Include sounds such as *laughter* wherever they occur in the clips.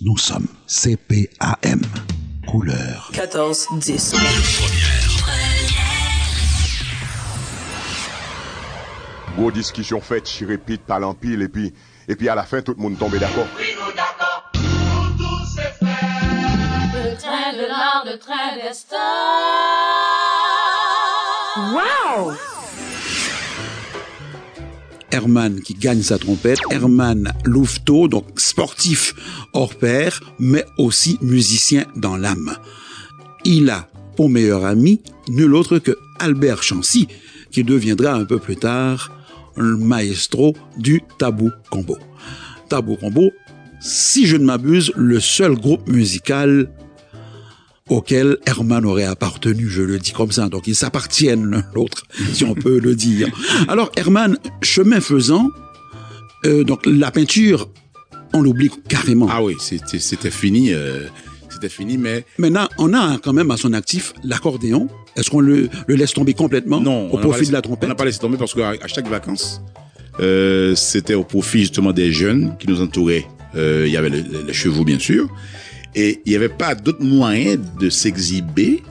Nous sommes CPAM. Couleur. 14, 10. Gros discussion faite, chi répète par l'empile, et puis, et puis à la fin, tout le monde tombe d'accord. Le train de l'art, le train destin. Wow! Herman qui gagne sa trompette, Herman Louveteau, donc sportif hors pair, mais aussi musicien dans l'âme. Il a pour meilleur ami nul autre que Albert Chancy, qui deviendra un peu plus tard le maestro du Tabou Combo. Tabou Combo, si je ne m'abuse, le seul groupe musical auquel Herman aurait appartenu, je le dis comme ça. Donc ils s'appartiennent l'un l'autre, si on peut le dire. Alors Herman, chemin faisant, euh, donc la peinture, on l'oublie carrément. Ah oui, c'était fini. euh, c'était fini, mais Maintenant, on a quand même à son actif l'accordéon. Est-ce qu'on le, le laisse tomber complètement non. au on profit laissé- de la On trompette n'a pas laissé tomber parce qu'à chaque vacances, euh, c'était au profit justement des jeunes qui nous entouraient. Il y avait le- le- les chevaux, bien sûr. Et il n'y avait pas d'autre moyen de s'exhiber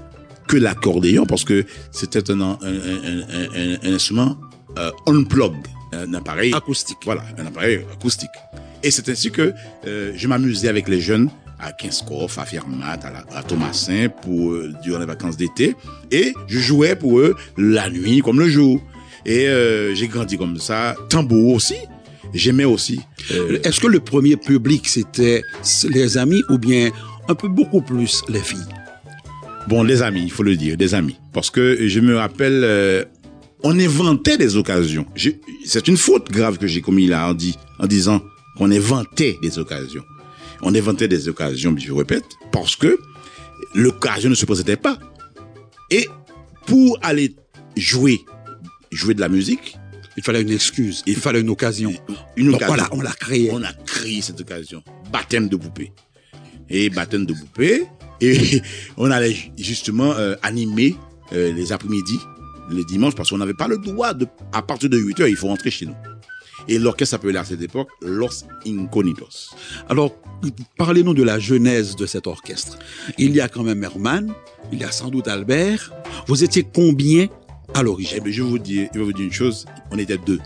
que l'accordéon parce que c'était un, un, un, un- un- un instrument euh, unplugged, un appareil Acoustique. Voilà, un appareil acoustique. Et c'est ainsi que euh, je m'amusais avec les jeunes à Kinscoff, à Fermat, à, la- à Thomasin pour euh, durant les vacances d'été, et je jouais pour eux la nuit comme le jour. Et euh, j'ai grandi comme ça, tambour aussi. J'aimais aussi. euh, Est-ce que le premier public, c'était les amis ou bien un peu beaucoup plus les filles? Bon, les amis, il faut le dire, des amis. Parce que je me rappelle, euh, on inventait des occasions. C'est une faute grave que j'ai commis là en, dit, en disant qu'on inventait des occasions. On inventait des occasions, je répète, parce que l'occasion ne se présentait pas. Et pour aller jouer, jouer de la musique, Il fallait une excuse, il fallait une occasion. une Donc occasion. voilà, on l'a créé. On a créé cette occasion. Baptême de poupée. Et baptême de poupée. Et *laughs* on allait ju- justement euh, animer euh, les après-midi, les dimanches, parce qu'on n'avait pas le droit de, à partir de 8 heures, il faut rentrer chez nous. Et l'orchestre s'appelait à cette époque Los Incógnitos. Alors, parlez-nous de la genèse de cet orchestre. Il y a quand même Herman, il y a sans doute Albert. Vous étiez combien à Eh l'origine bien, je vais vous dire, je vais vous dire une chose, on était deux.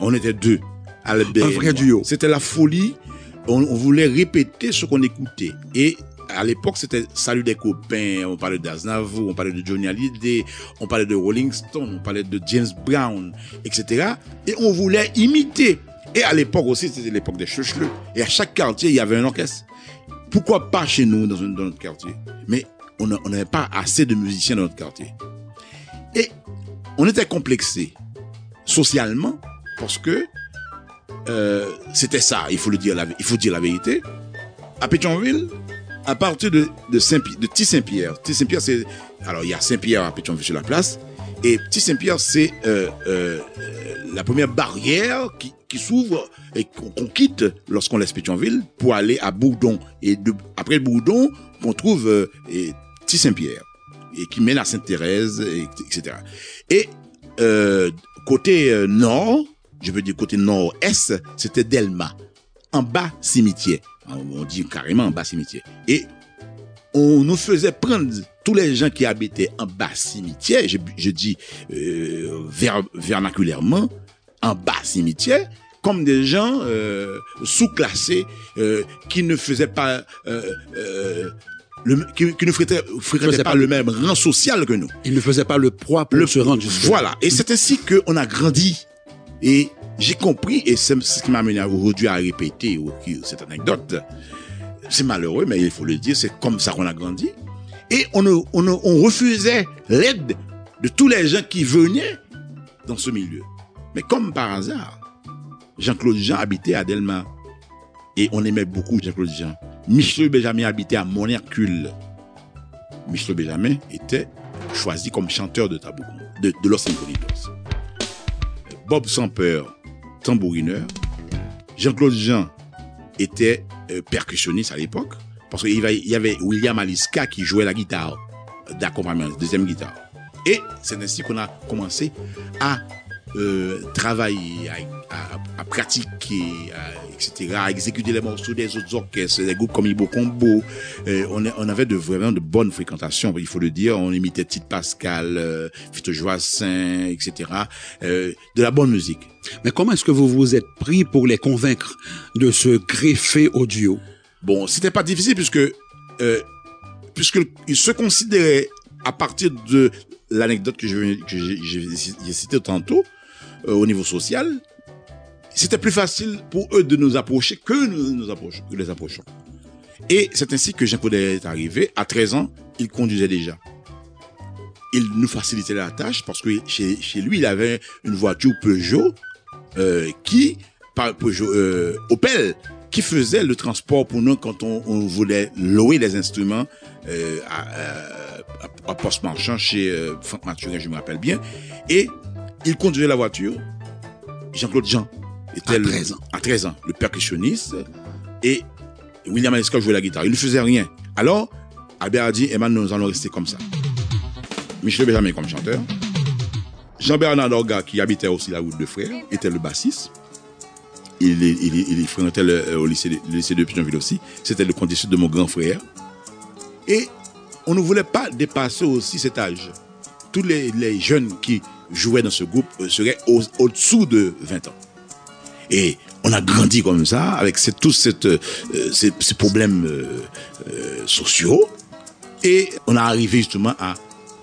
On était deux. Albert Un vrai duo. C'était la folie. On, on voulait répéter ce qu'on écoutait. Et à l'époque, c'était Salut des copains. On parlait d'Aznavour, on parlait de Johnny Hallyday, on parlait de Rolling Stone, on parlait de James Brown, etc. Et on voulait imiter. Et à l'époque aussi, c'était l'époque des choucheleux. Et à chaque quartier, il y avait un orchestre. Pourquoi pas chez nous, dans, notre quartier? Mais on n'avait pas assez de musiciens dans notre quartier. Et on était complexé socialement parce que euh, c'était ça, il faut le dire, la, il faut dire la vérité. À Pétionville, à partir de, de, Saint, de Saint-Pierre, Saint-Pierre, c'est, alors il y a Saint-Pierre à Pétionville sur la place, et Petit Saint-Pierre, c'est euh, euh, la première barrière qui, s'ouvre et qu'on quitte lorsqu'on laisse Pétionville pour aller à Bourdon. Et après Bourdon, qu'on trouve et Petit Saint-Pierre et qui mène à Sainte-Thérèse, et- etc. Et euh, côté euh, nord, je veux dire côté nord-est, c'était Delma, en bas cimetière. On dit carrément en bas cimetière. Et on nous faisait prendre tous les gens qui habitaient en bas cimetière, je, dis euh, ver- vernaculairement, en bas cimetière, comme des gens sous-classés qui ne faisaient pas le, qui, qui ne fréquentaient, fréquentaient Faisaient pas pas le même rang social que nous. Il ne faisait pas le poids pour Le- se rendre Voilà. Et c'est ainsi qu'on a grandi. Et j'ai compris, et c'est ce qui m'a amené aujourd'hui à répéter cette anecdote. C'est malheureux, mais il faut le dire, c'est comme ça qu'on a grandi. Et on, on refusait l'aide de tous les gens qui venaient dans ce milieu. Mais comme par hasard, Jean-Claude Jean habitait à Delma. Et on aimait beaucoup Jean-Claude Jean. Michel Benjamin habitait à Monthercule. Michel Benjamin était choisi comme chanteur de Tabou, de, Los Incógnitos. Bob Samper, tambourineur. Jean-Claude Jean était euh, percussionniste à l'époque, parce qu'il y avait- William Aliska qui jouait la guitare d'accompagnement, deuxième guitare. Et c'est ainsi qu'on a commencé à euh, travailler, à, pratiquer, etc., à exécuter les morceaux des autres orchestres, des groupes comme Ibo Combo. Euh, on, avait de, vraiment de bonnes fréquentations, il faut le dire. On imitait Tite Pascal, euh, Vito Joassin, etc. Euh, de la bonne musique. Mais comment est-ce que vous vous êtes pris pour les convaincre de se greffer au duo? Bon, c'était pas difficile puisque euh, puisque il se considérait à partir de l'anecdote que j'ai j'ai- j'ai cité tantôt euh, au niveau social, c'était plus facile pour eux de nous approcher que nous nous approchons, les approchons. Et c'est ainsi que Jean Caudet est arrivé. À 13 ans, il conduisait déjà. Il nous facilitait la tâche parce que chez, lui, il avait une voiture Peugeot euh, qui, pas Peugeot, euh, Opel, qui faisait le transport pour nous quand on, voulait louer les instruments euh, à, à, à poste marchand chez Franck Mathurin, je me rappelle bien. Et il conduisait la voiture. Jean-Claude Jean était À le- 13 ans. à 13 ans, le percussionniste. Et William Aleska jouait la guitare. Il ne faisait rien. Alors, Albert a dit, Emmanuel, nous allons rester comme ça. Michel Benjamin comme chanteur. Jean-Bernard Dorga, qui habitait aussi la route de Frères, était le bassiste. Il, fréquentait le, euh, au lycée, de- le lycée de Pigeonville aussi. C'était le condition de mon grand frère. Et on ne voulait pas dépasser aussi cet âge. Tous les, les jeunes qui jouaient dans ce groupe euh, seraient au- au-dessous de 20 ans. Et on a grandi comme ça, avec cette- tous cette, euh, ces, ces problèmes euh, euh, sociaux. Et on a arrivé justement à,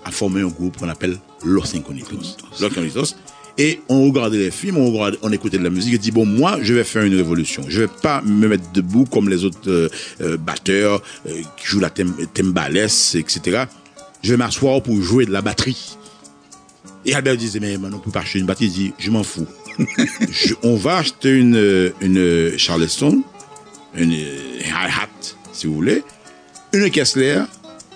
à former un groupe qu'on appelle Los Incognitos. Los Incognitos. Et on regardait les films, on, regardait- on écoutait de la musique et dit, bon, moi, je vais faire une révolution. Je vais pas me mettre debout comme les autres euh, euh, batteurs euh, qui jouent la tembalès, etc. Je vais m'asseoir pour jouer de la batterie. Et Albert disait, mais maintenant, on peut pas acheter une batterie. Il dit, je m'en fous. *laughs* Je- on va acheter une, une Charleston, une hi-hat, si vous voulez, une Kessler,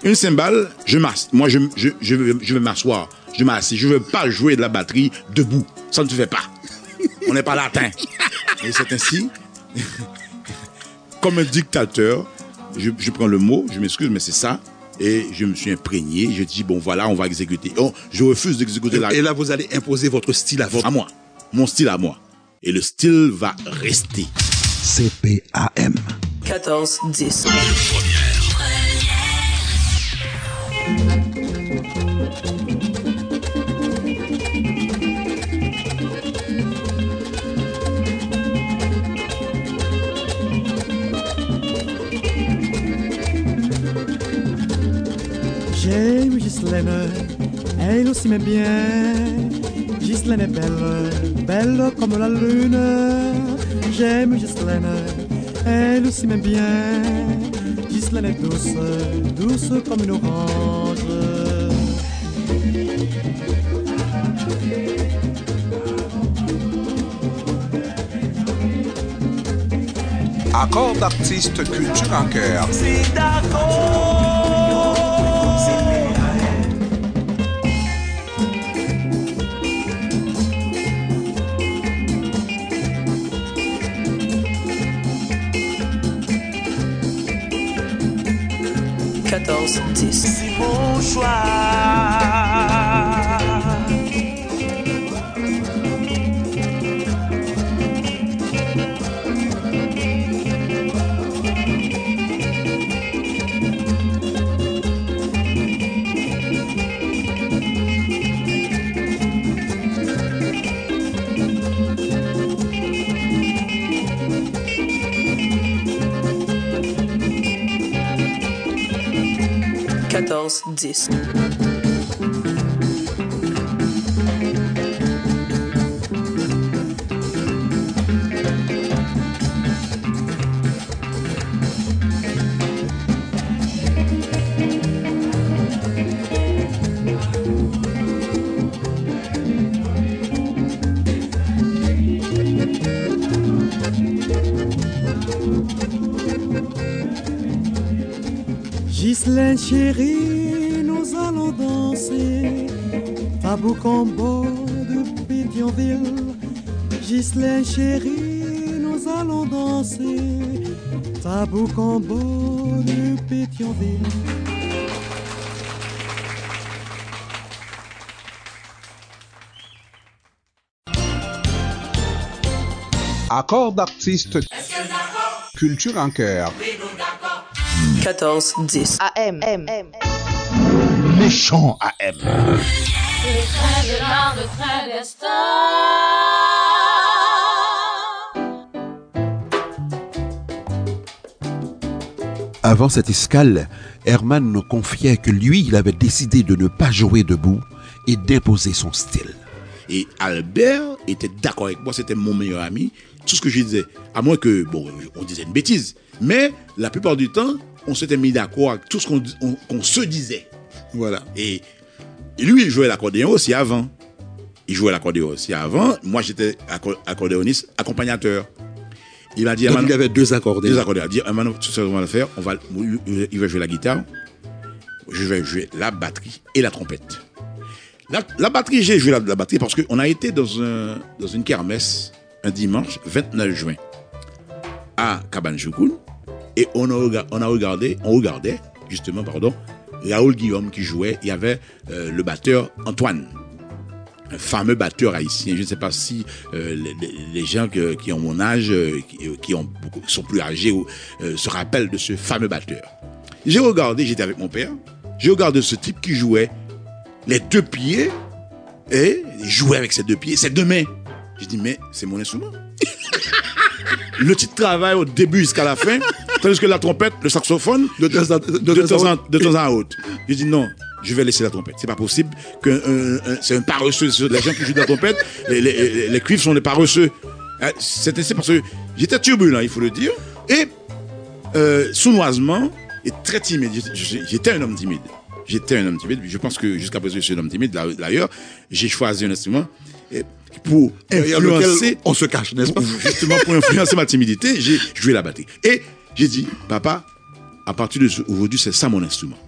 une cymbale, je moi je, je, je je vais m'asseoir, je m'assis, je veux pas jouer de la batterie debout, ça ne se fait pas. On n'est pas latin. Et c'est ainsi, comme un dictateur, je, je prends le mot, je m'excuse, mais c'est ça. Et je me suis imprégné, je dis, bon voilà, on va exécuter. Oh, je refuse d'exécuter la, Et là, vous allez imposer votre style à votre à moi, mon style à moi. Et le style va rester. CPAM. 14, 10. J'aime Ghislaine, elle aussi m'aime bien. Ghislaine est belle, belle comme la lune. J'aime Ghislaine, elle aussi m'aime bien. Ghislaine est douce, douce comme une orange. Accord d'artistes culture en cœur. adults. This is dix. Ghislaine chérie, Tabou combo de Pétionville. Ghislaine chérie, nous allons danser. Tabou combo de Pétionville. Accord d'artistes. Culture en chœur. 14 10. AM. M. M. Méchant AM. Train de train destin. Avant cette escale, Herman nous confiait que lui, il avait décidé de ne pas jouer debout et d'imposer son style. Et Albert était d'accord avec moi, c'était mon meilleur ami. Tout ce que je disais, à moins que, bon, on disait une bêtise, mais la plupart du temps, on s'était mis d'accord avec tout ce qu'on on- qu'on se disait. Voilà. Et, et lui, il jouait l'accordéon aussi avant. Il jouait l'accordéon aussi avant. Moi, j'étais acco- accordéoniste, accompagnateur. Il m'a dit, Donc Emmanuel- il y avait deux accordéons. deux accordéons. Il a dit, tout ce qu'on va faire, on va, il va jouer la guitare, je vais jouer la batterie et la trompette. La, la batterie, j'ai joué la, la batterie parce qu'on a été dans, un, dans une kermesse un dimanche 29 juin à Cabanchoukoun et on a, on a regardé, on regardait justement, pardon, Raoul Guillaume qui jouait. Il y avait euh, le batteur Antoine, un fameux batteur haïtien. Je ne sais pas si euh, les, gens qui ont mon âge, euh, qui, sont plus âgés, se rappellent de ce fameux batteur. J'ai regardé, j'étais avec mon père, j'ai regardé ce type qui jouait les deux pieds et il jouait avec ses deux pieds, ses deux mains. J'ai dit, mais c'est mon instrument. *laughs* le type travaille au début jusqu'à la fin, tandis que la trompette, le saxophone, de, temps en- de temps en- de temps en autre. J'ai dit, non, je vais laisser la trompette. C'est pas possible que c'est un paresseux. Les gens qui jouent de la trompette, les, les, les- les cuivres sont des paresseux. Hein, C'est c'est parce que j'étais turbulent, il faut le dire. Et euh, sournoisement et très timide. J'étais- un homme timide. J'étais un homme timide. Je pense que jusqu'à présent, je suis un homme timide. D'ailleurs, j'ai choisi un instrument et pour influencer, on se cache, n'est-ce pas? justement pour influencer ma timidité, j'ai joué la batterie. Et j'ai dit, papa, à partir d'aujourd'hui, c'est ça mon instrument.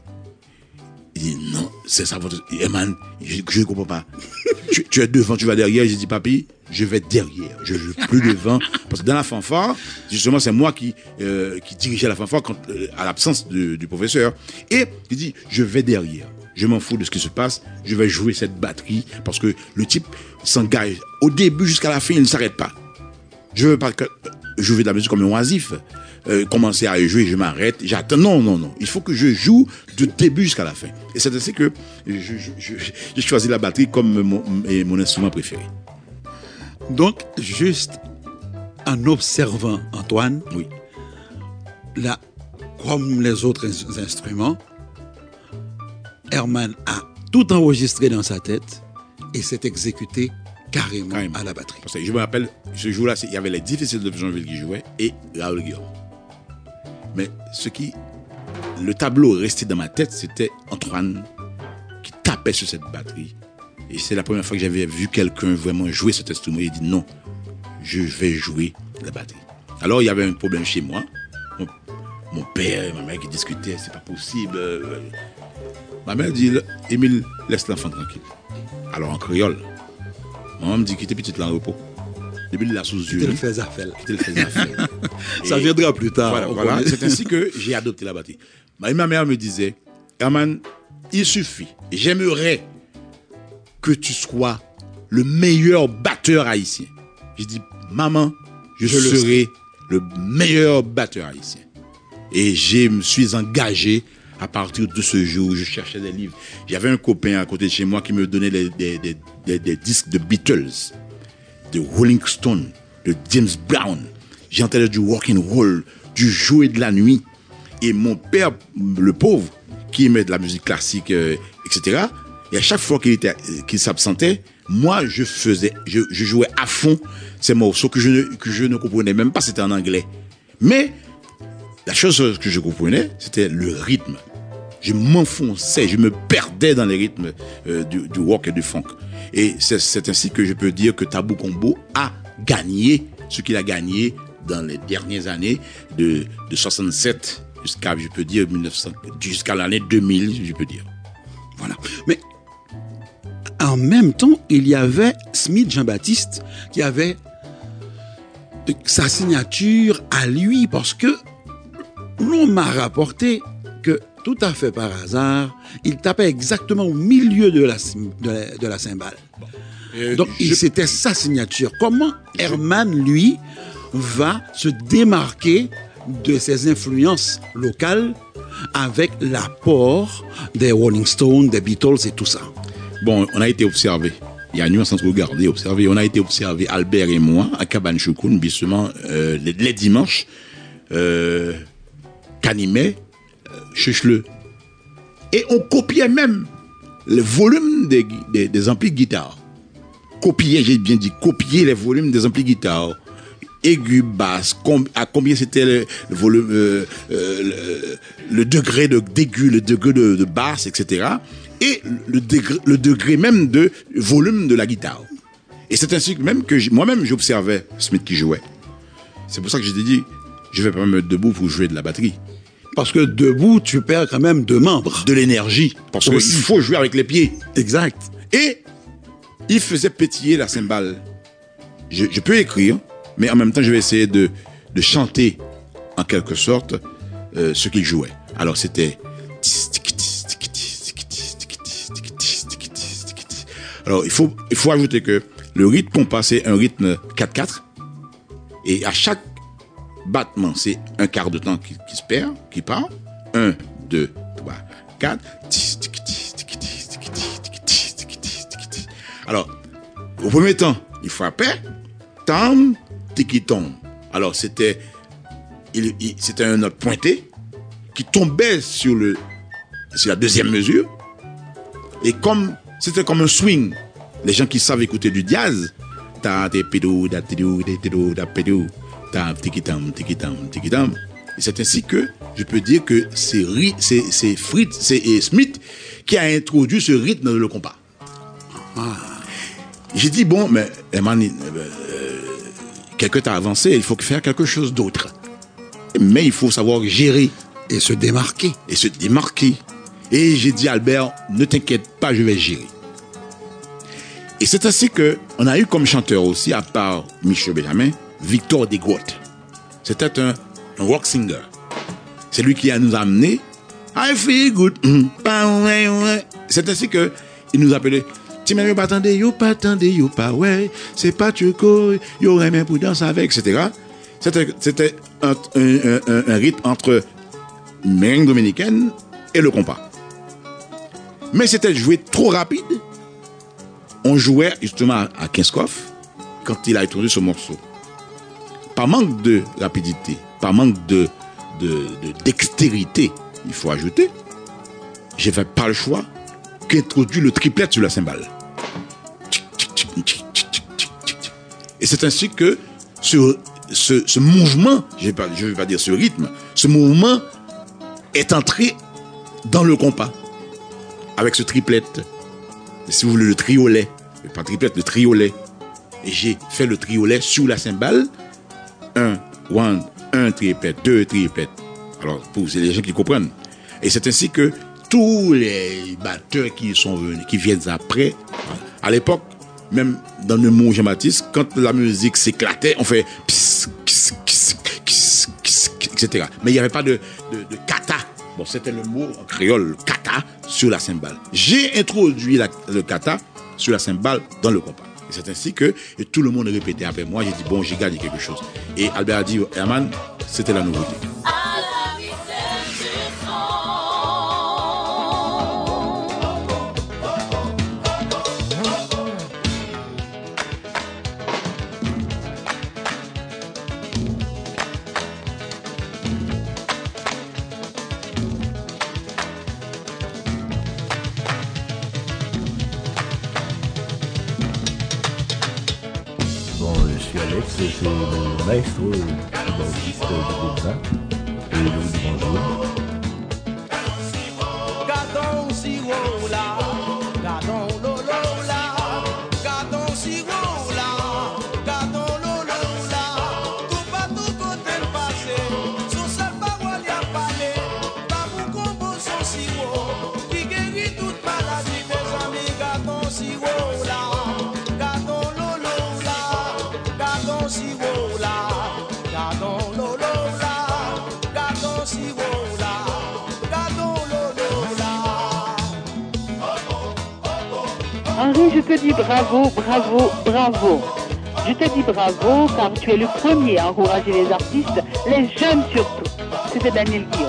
Il dit, non, c'est ça votre... Et man, je ne comprends pas. *laughs* tu, tu es devant, tu vas derrière. J'ai dit, papi, je vais derrière. Je ne joue plus *laughs* devant. Parce que dans la fanfare, justement, c'est moi qui, euh, qui dirigeais la fanfare quand, euh, à l'absence de- du professeur. Et il dit, je vais derrière. Je m'en fous de ce qui se passe. Je vais jouer cette batterie parce que le type s'engage au début jusqu'à la fin, il ne s'arrête pas. Je veux pas que jouer de la musique comme un oisif. Euh, commencer à jouer, je m'arrête, j'attends. Non, non, non. Il faut que je joue du début jusqu'à la fin. Et c'est ainsi que j'ai choisi la batterie comme mon, instrument préféré. Donc, juste en observant Antoine, Oui. là, comme les autres ins- instruments, Herman a tout enregistré dans sa tête et s'est exécuté carrément, Carrément. à la batterie. Parce que je me rappelle, ce jour-là, il y avait les difficiles de Jean-Ville qui jouaient et Raoul Guillaume. Mais ce qui. Le tableau resté dans ma tête, c'était Antoine qui tapait sur cette batterie. Et c'est la première fois que j'avais vu quelqu'un vraiment jouer cet instrument. Il dit non, je vais jouer la batterie. Alors il y avait un problème chez moi. Mon, père et ma mère qui discutaient, c'est pas possible. Ma mère dit, Émile, laisse l'enfant tranquille. Alors en créole, maman me dit, quittez petite là en repos. La sous Tu yeux. le le fait affaire. *laughs* Ça Et- viendra plus tard. voilà, voilà. C'est ainsi que j'ai adopté la batterie. Ma, ma mère me disait, Herman, il suffit. J'aimerais que tu sois le meilleur batteur haïtien. J'ai dit, maman, je, Je le serai le meilleur batteur haïtien. Et je me suis engagé à partir de ce jour. Je cherchais des livres. J'avais un copain à côté de chez moi qui me donnait des, des- des- des- des disques de Beatles, de Rolling Stone, de James Brown. J'entendais du rock and roll, du jouet de la nuit. Et mon père, le pauvre, qui aimait de la musique classique, euh, etc. Et à chaque fois qu'il était, qu'il s'absentait, moi, je faisais, je, je jouais à fond ces morceaux que je ne, que je ne comprenais même pas, c'était en anglais. Mais la chose que je comprenais, c'était le rythme. Je m'enfonçais, je me perdais dans les rythmes euh, du, du rock et du funk. Et c'est ainsi que je peux dire que Tabou Combo a gagné ce qu'il a gagné dans les dernières années de, de 67 jusqu'à, je peux dire, 1900, jusqu'à l'année 2000, je peux dire. Voilà. Mais en même temps, il y avait Smith Jean-Baptiste qui avait sa signature à lui parce que l'on m'a rapporté tout à fait par hasard, il tapait exactement au milieu de la, de la, de la cymbale. Donc, c'était sa signature. Comment Herman, lui, va se démarquer de ses influences locales avec l'apport des Rolling Stones, des Beatles et tout ça? Bon, on a été observé. Il y a une nuance entre regarder et observer. On a été observé, Albert et moi, à Cabane Choukoun, justement, euh, les, les dimanches, euh, Chucheleux. Et on copiait même le volume des, amplis de guitare. Copier, j'ai bien dit, copier les volumes des amplis de guitare. Aigu, basse, à combien c'était le, volume, euh, euh, le, degré de d'aigu, le degré de, de basse, etc. Et le degré, même de volume de la guitare. Et c'est ainsi même que moi-même j'observais Smith qui jouait. C'est pour ça que j'ai dit, je vais pas me mettre debout pour jouer de la batterie. Parce que debout, tu perds quand même deux membres. De l'énergie. Parce qu'il faut jouer avec les pieds. Exact. Et il faisait pétiller la cymbale. Je, je peux écrire, mais en même temps, je vais essayer de, de chanter, en quelque sorte, euh, ce qu'il jouait. Alors, c'était... Alors, il faut, il faut ajouter que le rythme qu'on passe, c'est un rythme 4-4. Et à chaque battement, c'est un quart de temps qui, se perd, qui part. 1, 2, 3, 4. Alors, au premier temps, il frappait. Tam, tiki tom. Alors, c'était, il, c'était un note pointé qui tombait sur le, sur la deuxième mesure. Et comme, c'était comme un swing. Les gens qui savent écouter du jazz, ta, te, pidou, da, tidou, da, tidou, da, tiki tam, tiki tam, tiki tam. Et c'est ainsi que je peux dire que c'est, ri- c'est, c'est Fritz, c'est et Smith qui a introduit ce rythme dans le compas. J'ai dit, bon, mais Eman, euh, quelque temps avancé, il faut faire quelque chose d'autre. Mais il faut savoir gérer Et se démarquer. et se démarquer. Et j'ai dit, Albert, ne t'inquiète pas, je vais gérer. Et c'est ainsi que on a eu comme chanteur aussi, à part Michel Benjamin, Victor Desgrottes. C'était un, rock singer. C'est lui qui a nous amené I feel good. Mm. Ouais. C'est ainsi que il nous appelait pas yo pas pas ouais. C'est pas yo aimé pour danser avec, etc. C'était, un, rythme entre merengue dominicaine et le compas. Mais c'était joué trop rapide. On jouait justement à- Kinskoff quand il a introduit ce morceau. Par manque de rapidité, par manque de, de, de dextérité, il faut ajouter, j'ai fait pas le choix qu'introduit le triplet sur la cymbale. Et c'est ainsi que ce, mouvement, je ne vais, pas- je dire ce rythme, ce mouvement est entré dans le compas avec ce triplet. Si vous voulez, le triolet. Pas triplet, le triolet. Et j'ai fait le triolet sur la cymbale. Un, one, un triplet, deux triplets. Alors, pour les gens qui comprennent. Et c'est ainsi que tous les batteurs qui sont venus, qui viennent après, à l'époque, même dans le mot Jean-Baptiste, quand la musique s'éclatait, on fait pss, pss, pss, etc. Mais il n'y avait pas de, kata. Bon, c'était le mot en créole, kata, sur la cymbale. J'ai introduit le kata sur la cymbale dans le compas. C'est ainsi que tout le monde répétait après moi. J'ai dit, bon, j'ai gagné quelque chose. Et Albert a dit, Herman, c'était la nouveauté. Suis le maestro je vous dis bonjour. Gardons te dis bravo, bravo, bravo. Je te dis bravo car tu es le premier à encourager les artistes, les jeunes surtout. C'était Daniel Guillaume.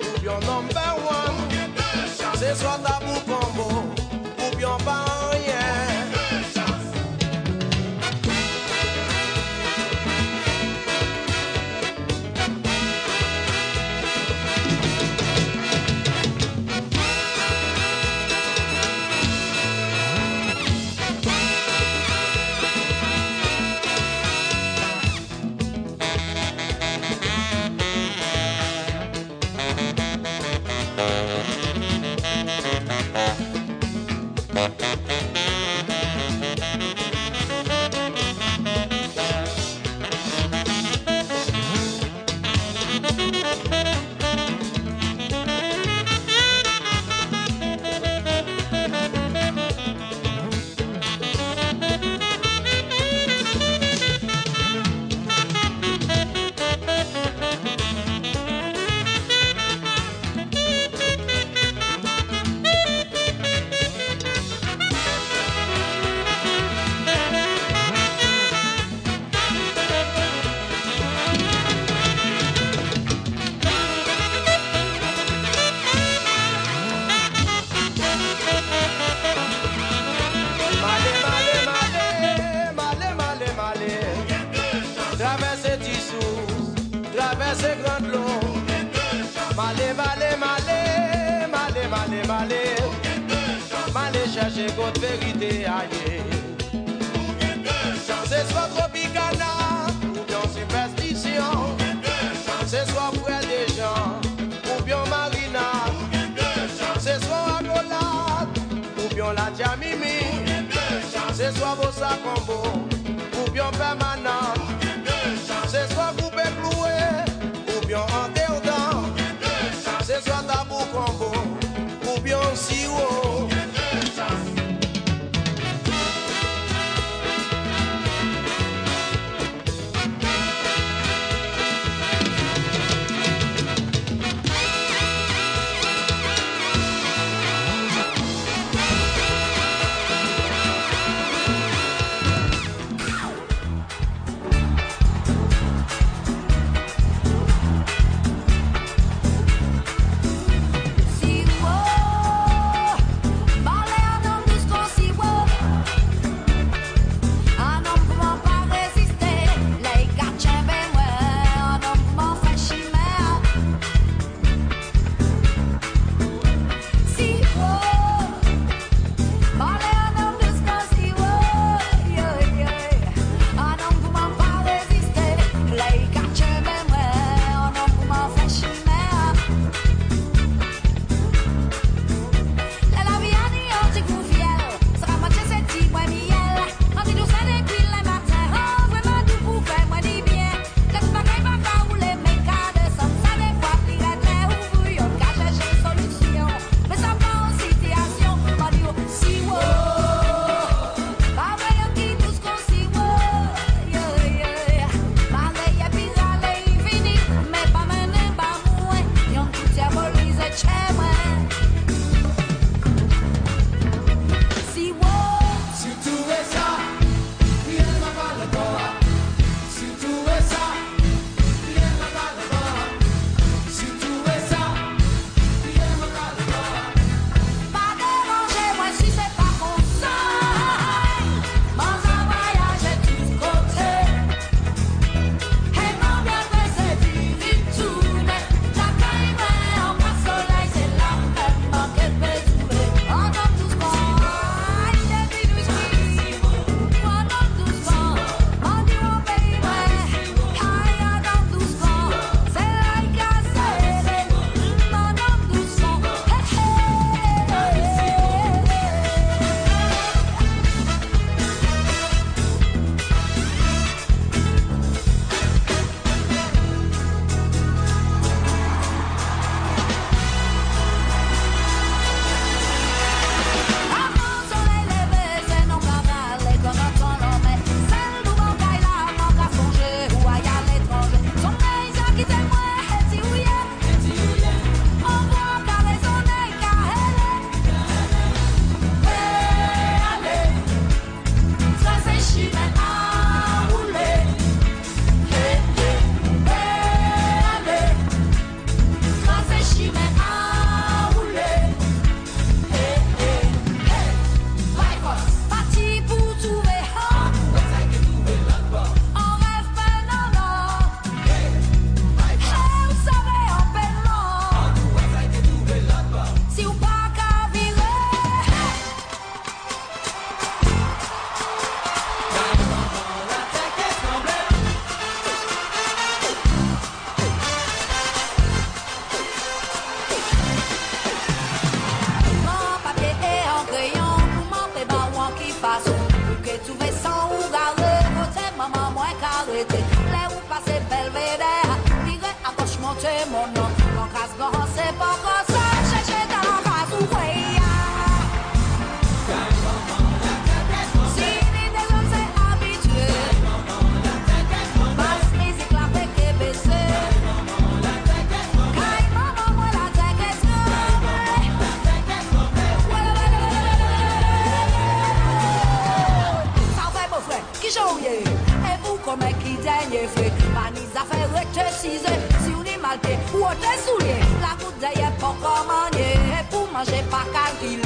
Ou bien Number One. Ce soir Tabou Combo, ou bien pas Ce soir Bossa Combo, ou bien Permanent. Ce soir Coupé Cloué, ou bien Anterdant Ce soir Tabou Combo, ou bien Siro como é que tem efeito? Panis a ferro est mal fait, ou te souliers. La goutte d'ailleurs pas comment pour manger pas calculer.